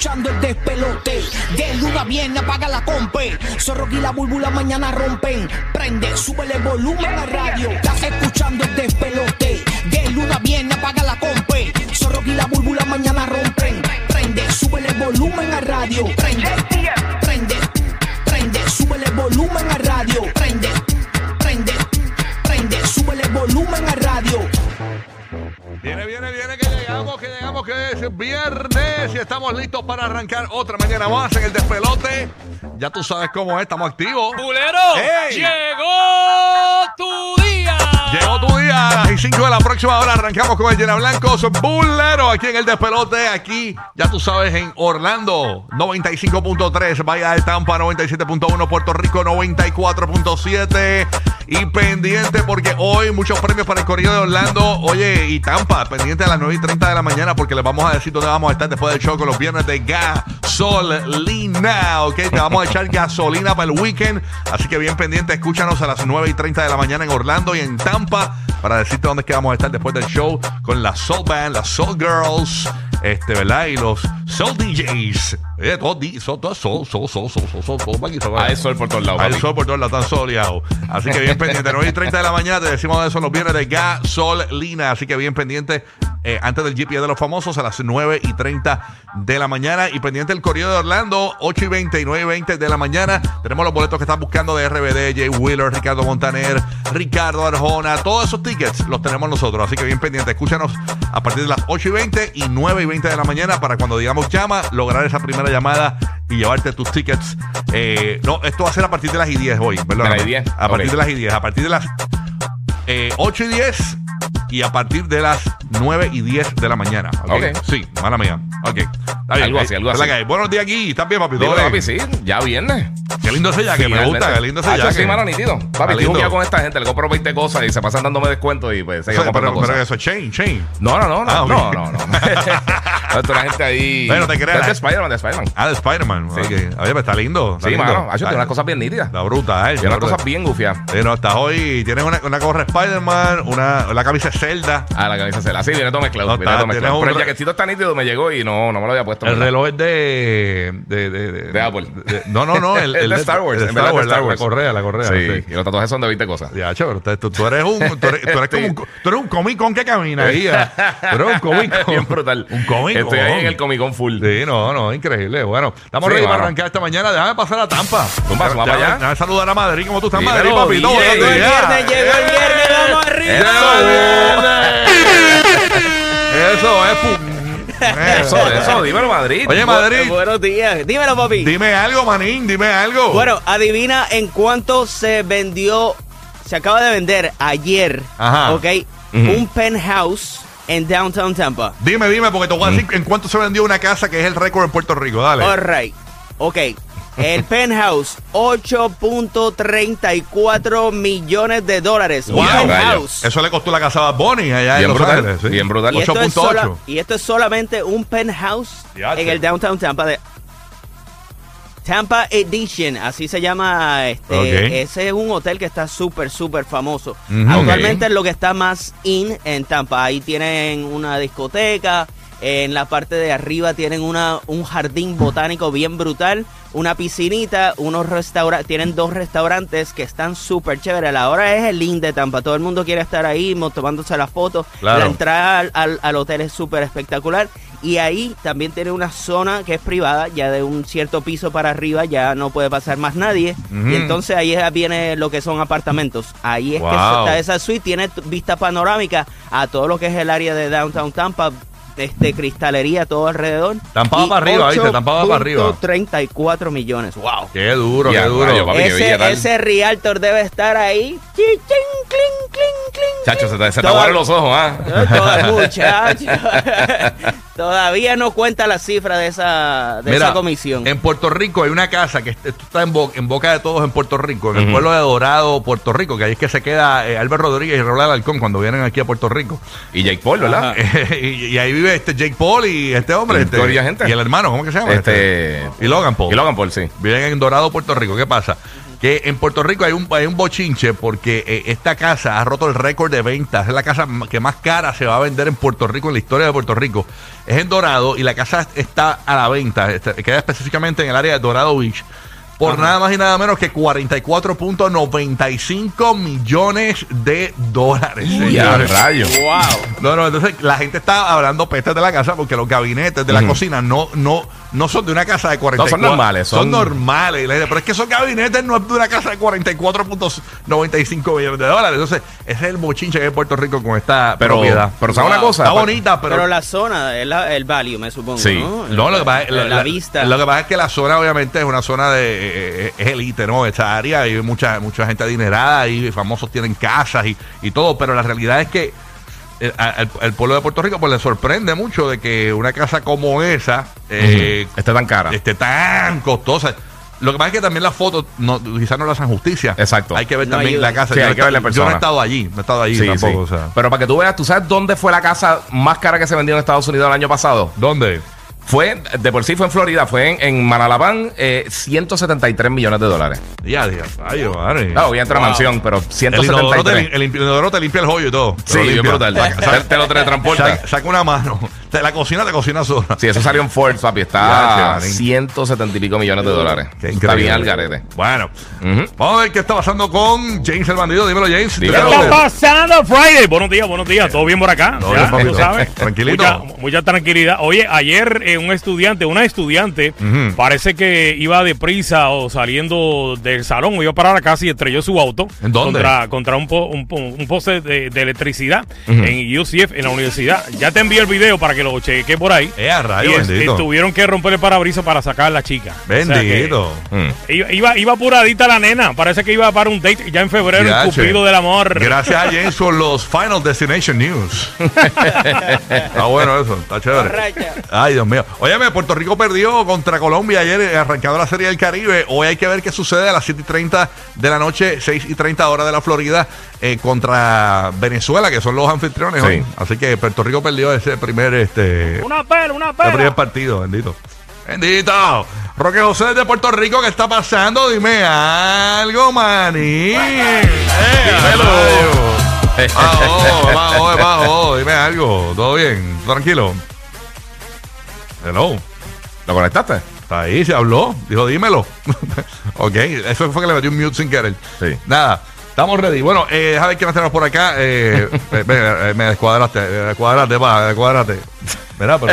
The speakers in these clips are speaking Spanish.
escuchando el despelote. De luna viene, apaga la compe. Zorro y la búlbula mañana rompen. Prende, súbele volumen a radio. Estás escuchando el despelote. De luna viene, apaga la compe. Zorro y la búlbula mañana rompen. Prende, súbele volumen a radio. Prende, prende, prende, súbele volumen a radio. Prende, prende, prende, súbele volumen a radio. Viene, viene, viene, que es viernes y estamos listos para arrancar otra mañana más en el despelote. Ya tú sabes cómo es, estamos activos. ¡Bulero! ¡Ey! ¡Llegó tu día! Llegó tu día a las 5 de la próxima hora. Arrancamos con el Llena Blancos Bulero aquí en el despelote. Aquí, ya tú sabes, en Orlando 95.3, Bahía de Tampa 97.1, Puerto Rico 94.7. Y pendiente porque hoy muchos premios para el corrido de Orlando. Oye, y Tampa, pendiente a las 9 y 30 de la mañana porque les vamos a decir dónde vamos a estar después del show con los viernes de gasolina. Ok, te vamos a echar gasolina para el weekend. Así que bien pendiente, escúchanos a las 9 y 30 de la mañana en Orlando y en Tampa para decirte dónde es que vamos a estar después del show con la Soul Band, las Soul Girls, este, ¿verdad? Y los Soul DJs. Eh, todos son todos sol, sol, sol, sol, sol, sol, todo sol, Hay sol por todos lados. Hay sol por todos lados, tan soleado. Así que bien pendiente. 9 y 30 de la mañana te decimos eso los viernes de gasolina. Así que bien pendiente. Eh, antes del GPS de los famosos a las 9 y 30 de la mañana. Y pendiente el Correo de Orlando, 8 y 20 y 9 y 20 de la mañana. Tenemos los boletos que están buscando de RBD, Jay Wheeler, Ricardo Montaner, Ricardo Arjona. Todos esos tickets los tenemos nosotros. Así que bien pendiente. Escúchanos a partir de las 8 y 20 y 9 y 20 de la mañana para cuando digamos llama, lograr esa primera llamada y llevarte tus tickets. Eh, no, esto va a ser a partir de las y 10 hoy, y 10, A partir ok. de las y 10. A partir de las eh, 8 y 10 y a partir de las 9 y 10 de la mañana. ¿ok? Ok. Sí, mala mía. Ok. Está bien. Algo así, Eh, algo es la así. que. Buenos días aquí. ¿Estás bien, papi? ¿Todo Dímelo, bien? papi, sí, ya viernes. Qué lindo ese jaque. Me gusta. Qué lindo ese Ah, jaque. sí, mano, nítido. Papi, estoy lindo. jugueado con esta gente, le compro 20 cosas y se pasan dándome descuento y pues seguimos pero, pero cosas. eso, chain, chain. No, no, no, no, Ah, no, no, no. no, esto la gente ahí. Bueno, te creas. Es de Spider-Man, de Spider-Man. Ah, de Spider-Man. Sí. Ok. Oye, pero está lindo. está Sí, lindo. mano, ha hecho Está- unas cosas bien nítidas. Está brutal. Tiene unas cosas bien gufiadas. No, estás hoy. Tienes una, una gorra Spider-Man, una, la camisa Zelda. Ah, la camisa se la. Sí, viene todo mezclado. No, viene está- todo mezclado. Pero el re- jaquecito está nítido, me llegó y no, no me lo había puesto. El reloj es de. De, de, De Apple. de- no, no, no. El, de Star Wars, en de Star la- Wars. La correa, la correa. Sí, y los tatuajes son de 20 cosas. Ya, usted- tú, tú eres un, tú eres, tú eres como un, tú eres un Comic Con que camina ahí. ah. Tú eres un Comic Con. Bien brutal. Un Comic Con. Estoy ahí en el Comic Con full. Sí, no, no, increíble. Bueno, estamos Sí, ready para arrancar esta mañana. Déjame pasar a Tampa. Para allá. Déjame saludar a Madrid. ¿Cómo tú estás, Dímelo, Madrid, papi? Todo DJ. bien, Llegó el viernes, llegó el viernes, vamos arriba. Eso es. Eso, eso, dímelo, Madrid. Oye, Madrid, Buenos días. Dímelo, papi. dime algo, manín, dime algo. Bueno, adivina en cuánto se vendió, se acaba de vender ayer, Ajá. ¿ok? Un penthouse en Downtown Tampa. Dime, dime, porque te voy a decir en cuánto se vendió una casa que es el récord en Puerto Rico. Dale. All right. Ok. El penthouse, 8.34 millones de dólares. Wow. penthouse. Eso le costó la casa a Bunny allá Bien en Los brutal, Ángeles. sí. bien brutal. Y esto, es 8.8. sola- y esto es solamente un penthouse Ya, en el Downtown Tampa de Tampa Edition, así se llama este. Ese es un hotel que está súper, súper famoso. Actualmente es lo que está más in en Tampa. Ahí tienen una discoteca. En la parte de arriba tienen una, un jardín botánico bien brutal, una piscinita, unos restaurantes, tienen dos restaurantes que están súper chéveres. La hora es el de Tampa, todo el mundo quiere estar ahí tomándose las fotos. Claro. La entrada al, al- al hotel es súper espectacular. Y ahí también tiene una zona que es privada, ya de un cierto piso para arriba ya no puede pasar más nadie. Y entonces ahí viene lo que son apartamentos. Ahí es que está esa suite, tiene vista panorámica a todo lo que es el área de Downtown Tampa, este cristalería todo alrededor. Tampa va Y para arriba, ¿viste? Tampa va para arriba. 34 millones. Wow. Qué duro, Ya, qué duro. rayo, papi. qué Ese, realtor debe estar ahí. Chi, chin, Chacho, se te, se te Toda- aguaron los ojos, ¿ah? Eh, muchacho. Todavía no cuenta la cifra de esa, de Mira, esa comisión. En Puerto Rico hay una casa que está en, bo- en boca de todos en Puerto Rico, en el pueblo de Dorado, Puerto Rico, que ahí es que se queda eh, Albert Rodríguez y Raúl Alarcón cuando vienen aquí a Puerto Rico. Y Jake Paul, ¿verdad? y, y ahí vive este Jake Paul y este hombre. Y este. Y el hermano, ¿cómo que se llama? Este- y Logan Paul. Y Logan Paul, sí. Viven en Dorado, Puerto Rico. ¿Qué pasa? Que en Puerto Rico hay un, hay un bochinche porque eh, esta casa ha roto el récord de ventas. Es la casa que más cara se va a vender en Puerto Rico, en la historia de Puerto Rico. Es en Dorado y la casa está a la venta. Este, queda específicamente en el área de Dorado Beach. Por nada más y nada menos que 44.95 millones de dólares. Señores. rayos. No, no, entonces la gente está hablando pestes de la casa porque los gabinetes de la cocina no, no, no son de una casa de 44. No, son normales, Son, son- normales. Pero es que esos gabinetes no es de una casa de 44.95 millones de dólares. Entonces, ese es el bochinche que hay en Puerto Rico con esta Pero, propiedad. pero ¿sabes una cosa? Está bonita, pero. Pero, la zona, es la- el value, me supongo, Sí. ¿no? no, lo que, pasa, es- la, la, la vista. Lo que pasa es que la zona, obviamente, es una zona de. eh, eh, es elite, ¿no? Esta área hay mucha, mucha gente adinerada y famosos tienen casas y, y todo, pero la realidad es que. El, al- al pueblo de Puerto Rico pues le sorprende mucho de que una casa como esa eh, Ujú. Esté tan cara. esté tan costosa. Lo que pasa es que también las fotos no, quizás no le hacen justicia. Exacto. Hay que ver No también ayuda. la casa. Sí, Yo hay no que he ver la estado- Yo no he persona. estado allí, no he estado allí Sí, tampoco. sí. o sea. Pero para que tú veas, ¿tú sabes dónde fue la casa más cara que se vendió en Estados Unidos el año pasado? ¿Dónde? Fue, de por sí fue en Florida, fue en, en Manalabán, eh, 173 millones de dólares. Ya, Dios, ay, madre. Claro, obviamente una mansión, pero El inodoro, te, 173. el inodoro te limpia el joyo y todo. Te Sí, lo bien limpia. brutal. Te, te lo teletransporta. Saca, saca una mano. Te la cocina, te cocina sola. Sí, eso salió en Ford, papi. Está a manín. 170 y pico millones de dólares. Qué Está increíble. bien al garete. Bueno, vamos a ver qué está pasando con James el bandido. Dímelo, James. ¿Qué está pasando, Friday? Buenos días, buenos días. ¿Todo bien por acá? Todo Ya, bien, papito. tú sabes. Tranquilito. Mucha, mucha tranquilidad. Oye, ayer eh, un estudiante, una estudiante, parece que iba deprisa o saliendo del salón o iba para la casa y estrelló su auto. ¿En dónde? Contra, contra un, po- un, po- un poste de, de electricidad en UCF, en la universidad. Ya te envié el video para que lo cheque por ahí. Eh, a rayo, y es- bendito. y tuvieron que romper el parabrisas para sacar a la chica. O sea que- Bendito. Mm. Iba, iba, apuradita la nena. Parece que iba para un date ya en febrero, Ya, el cupido del amor. Gracias a James por los Final Destination News. está bueno eso, está chévere. Ay, Dios mío. Óyeme, Puerto Rico perdió contra Colombia ayer, eh, arrancando la Serie del Caribe. Hoy hay que ver qué sucede a las 7 y 30 de la noche, 6 y 30 horas de la Florida, eh, contra Venezuela, que son los anfitriones Sí. hoy. Así que Puerto Rico perdió ese primer, este, Una pela, una el primer pela. partido, bendito. Bendito. Roque José de Puerto Rico, ¿qué está pasando? Dime algo, maní. Eh, Dímelo. Bajo, bajo, bajo. Dime algo. ¿Todo bien? ¿Todo tranquilo? Hello. ¿Lo conectaste? Está ahí, se habló. Dijo, dímelo. ok, eso fue que le metió un mute sin querer. Sí. Nada, estamos ready. Bueno, eh, a ver qué nos tenemos por acá. Eh, me, me- me descuadraste, me descuadraste, va, descuadraste. Mira, pero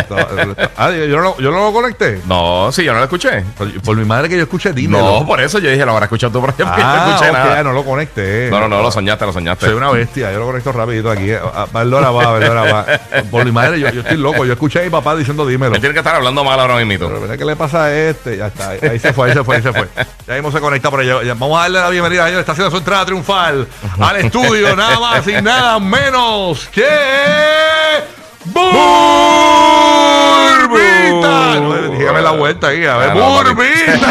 ah, yo, no, yo no lo conecté. No, sí, yo no lo escuché. Por, por mi madre que yo escuché, dímelo. No, por eso yo dije, lo habrá escuchado tú, pero yo ah, no escuché ok, nada. no lo conecté. No, no, no, lo soñaste, lo soñaste. Soy una bestia, yo lo conecto rapidito aquí. Ah, ah, Perdona, va, perdona, va. Por mi madre, yo, yo estoy loco. Yo escuché a mi papá diciendo dímelo. Me tiene que estar hablando mal ahora mismo. Pero ¿verdad qué le pasa a este? Ya está, ahí, ahí se fue, ahí se fue, ahí se fue. Ya mismo se conecta por allá. Ya, Vamos a darle la bienvenida, señor. Está haciendo su entrada triunfal al estudio, nada más y nada menos que. Dígame la vuelta ahí, a ver. Ah. ¡Burbita!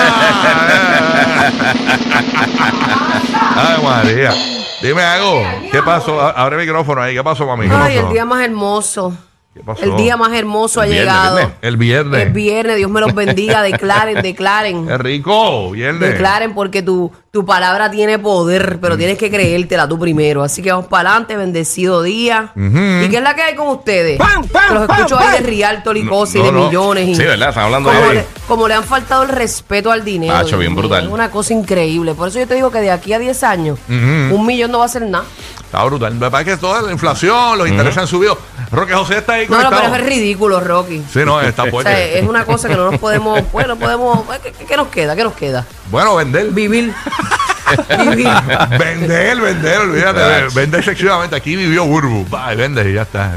Ay, María. Dime algo. ¿Qué pasó? Abre el micrófono ahí. ¿Qué pasó, mami? ¿Qué Ay, el día más hermoso. ¿Qué pasó? El día más hermoso ha El viernes, llegado. viernes. El viernes. Es viernes, Dios me los bendiga. Declaren, declaren. Es rico, viernes. Declaren porque tu, tu palabra tiene poder, pero tienes que creértela tú primero. Así que vamos para adelante, bendecido día. ¿Y qué es la que hay con ustedes? Que los escucho ahí de Rialto y No, de millones. Sí, ¿verdad? Están hablando como, de le, como le han faltado el respeto al dinero. Dios bien brutal. Es una cosa increíble. Por eso yo te digo que de aquí a 10 años, un millón no va a ser nada. Está brutal. Me parece que toda la inflación, los intereses han subido. Roque José está ahí No, no, conectado. pero es ridículo, Rocky. Sí, no, está O fuerte. es una cosa que no nos podemos, bueno, podemos, ¿qué, qué- qué nos queda? ¿Qué nos queda? Bueno, vender. Vivir. Vender, vender, olvídate. vender excesivamente. Aquí vivió Burbu. Vende y ya está.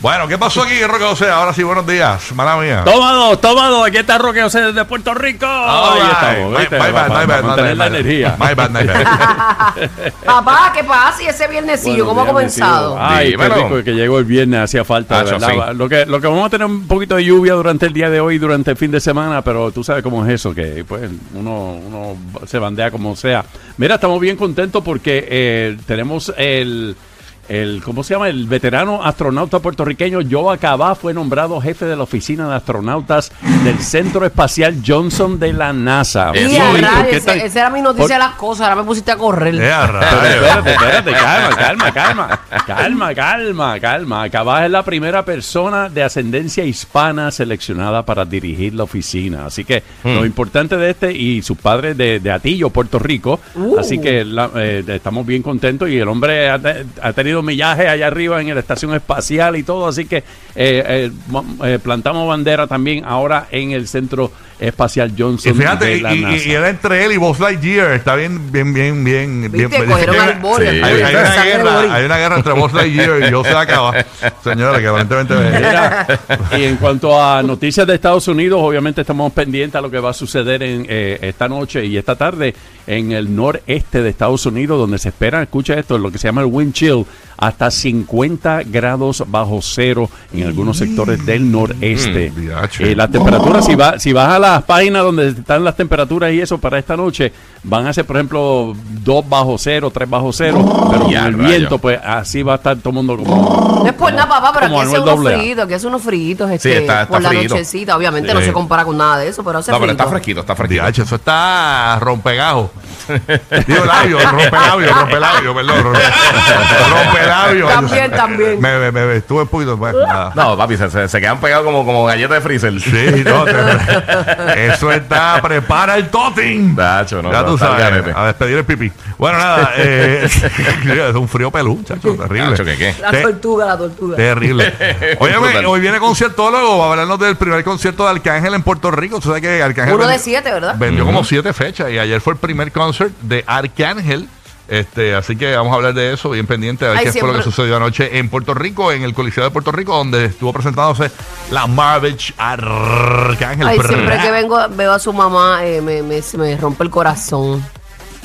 Bueno, ¿qué pasó aquí, Roque José? Ahora sí, buenos días. Mala mía. Toma dos, toma dos. Aquí está Roque José desde Puerto Rico. Ahí right. estamos. My- la energía. My bad, my bad. Papá, ¿qué pasa? ¿Y ese viernesillo cómo ha comenzado? Ay, qué rico que llegó el viernes, hacía falta, ¿verdad? sí. Lo, que, lo que vamos a tener un poquito de lluvia durante el día de hoy, durante el fin de semana, pero tú sabes cómo es eso, que pues uno, uno se bandea como sea. Mira, estamos bien contentos porque eh, tenemos el el, ¿cómo se llama? El veterano astronauta puertorriqueño Joe Acabá fue nombrado jefe de la oficina de astronautas del Centro Espacial Johnson de la NASA. Eso, Y a ¿y por rayos, qué ese- tan- esa era mi noticia por- de las cosas, ahora me pusiste a correr. Eh, Pero espérate, espérate, calma, calma, calma, calma, calma, calma. Acabas es la primera persona de ascendencia hispana seleccionada para dirigir la oficina. Así que lo importante de este y sus padres de, de Atillo, Puerto Rico. Uh. Así que la- eh, estamos bien contentos y el hombre ha tenido millaje allá arriba en la estación espacial y todo. Así que eh, eh, eh, plantamos bandera también ahora en el centro espacial Johnson Y fíjate, de y, la y- NASA. y era entre él y Buzz Lightyear. Está bien, bien, bien, bien. bien hay, Sí. hay Boris, una guerra, hay una guerra entre Buzz Lightyear y yo se acaba. Señora, que aparentemente. Mira, y en cuanto a noticias de Estados Unidos, obviamente estamos pendientes a lo que va a suceder en, eh, esta noche y esta tarde en el noreste de Estados Unidos, donde se espera, escucha esto, lo que se llama el wind chill, hasta 50 grados bajo cero en algunos sectores del noreste. Mm, diache. Eh, las temperaturas, si, va, si vas a las páginas donde están las temperaturas y eso para esta noche, van a ser, por ejemplo, 2 bajo cero, 3 bajo cero, pero Ya, con el viento, pues así va a estar todo el mundo como... No es por nada, papá, pero aquí hace unos AA. fritos, aquí hace unos fritos Sí, este, está- está por la nochecita. Obviamente Sí. no se compara con nada de eso, pero hace No, pero está fresquito, está fresquito. Eso está rompegajo. Digo labio, rompelabio, rompelabio, perdón. También, también. Me, me, me, estuve un poquito. pues, nada. No, papi, se, se, se quedan pegados como, como galletas de freezer. Sí, no, te- eso está, prepara el totin. Nacho, no, ya tú sabes, a despedir el pipí. Bueno, nada, eh, es un frío pelú, chacho, terrible. Nacho, ¿qué qué? La tortuga, la tortuga. Terrible. Oye, Brutal. hoy viene conciertólogo, va a hablarnos del primer concierto de Arcángel en Puerto Rico. Tú sabes que Arcángel Uno de vendió- siete, ¿verdad? vendió como siete fechas y ayer fue el primer concert de Arcángel. Este, así que vamos a hablar de eso, bien pendiente, a ver Ay, qué fue lo que siempre- sucedió anoche en Puerto Rico, en el Coliseo de Puerto Rico, donde estuvo presentándose la Marvich Arcángel. Ay, siempre que vengo, veo a su mamá, eh, me, me- me rompe el corazón.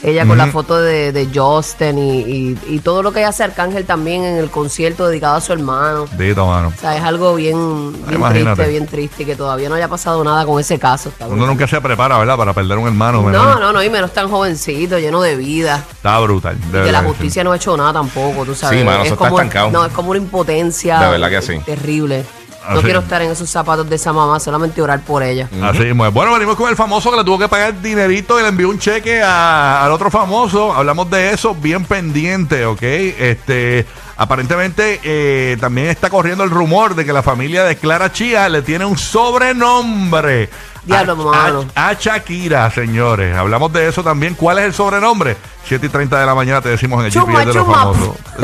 Ella con la foto de, de Justin y, y- y todo lo que hace Arcángel también en el concierto dedicado a su hermano. Dito, mano. O sea, es algo bien, bien triste, bien triste, que todavía no haya pasado nada con ese caso. Está Uno brutal. nunca se prepara, ¿verdad? Para perder un hermano. no, no, no, y menos tan jovencito, lleno de vida. Está brutal. de Y que la sí. justicia no ha hecho nada tampoco, tú sabes. Sí, mano, eso está como, estancado. No, es como una impotencia. De verdad que sí. Terrible. No quiero estar en esos zapatos de esa mamá, solamente orar por ella. Así mismo es. Bueno, venimos con el famoso que le tuvo que pagar dinerito y le envió un cheque a- al otro famoso. Hablamos de eso, bien pendiente, ¿ok? Este, aparentemente eh, también está corriendo el rumor de que la familia de Clara Chía le tiene un sobrenombre. Diablo, a, mano. a- a Shakira, señores. Hablamos de eso también. ¿Cuál es el sobrenombre? 7 y 30 de la mañana te decimos en el Chuma, GPS de los chuma. famosos.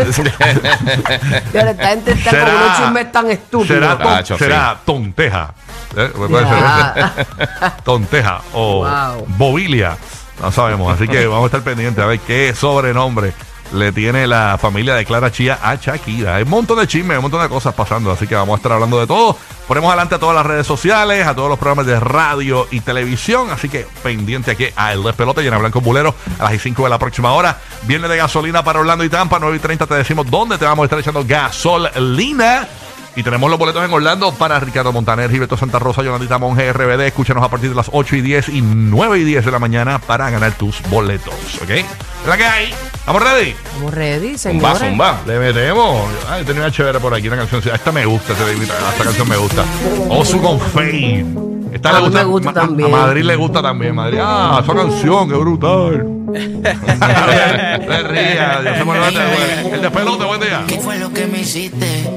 Pero esta gente está con Será- unos chismes tan estúpidos. será, ton- Tacho, será tonteja. ¿Eh? Ser tonteja o Wow. bobilia. No sabemos. Así que vamos a estar pendientes a ver qué sobrenombre le tiene la familia de Clara Chía a Shakira. Hay un montón de chismes, un montón de cosas pasando. Así que vamos a estar hablando de todo. Ponemos adelante a todas las redes sociales, a todos los programas de radio y televisión. Así que pendiente aquí a El Despelote, llena Blanco Bulero a las 5 de la próxima hora. Viene de gasolina para Orlando y Tampa, 9 y 30 te decimos dónde te vamos a estar echando gasolina. Y tenemos los boletos en Orlando para Ricardo Montaner, Gilberto Santa Rosa, Jonatita Monge, RBD. Escúchanos a partir de las 8 y 10 y 9 y 10 de la mañana para ganar tus boletos. ¿Ok? ¿Es la que hay? ¿Estamos ready? Estamos ready, Zumba, señores. zumba. Le metemos. Ay, tenía una chévere por aquí, una canción. Esta me gusta, esta, esta canción me gusta. Osu con Fade. Esta A le gusta, me gusta Ma- también. A Madrid le gusta también. Madrid. Ah, esa canción, qué brutal. Se ría. Yo soy Manuel de- El despelote, buen día. ¿Qué fue lo que me hiciste?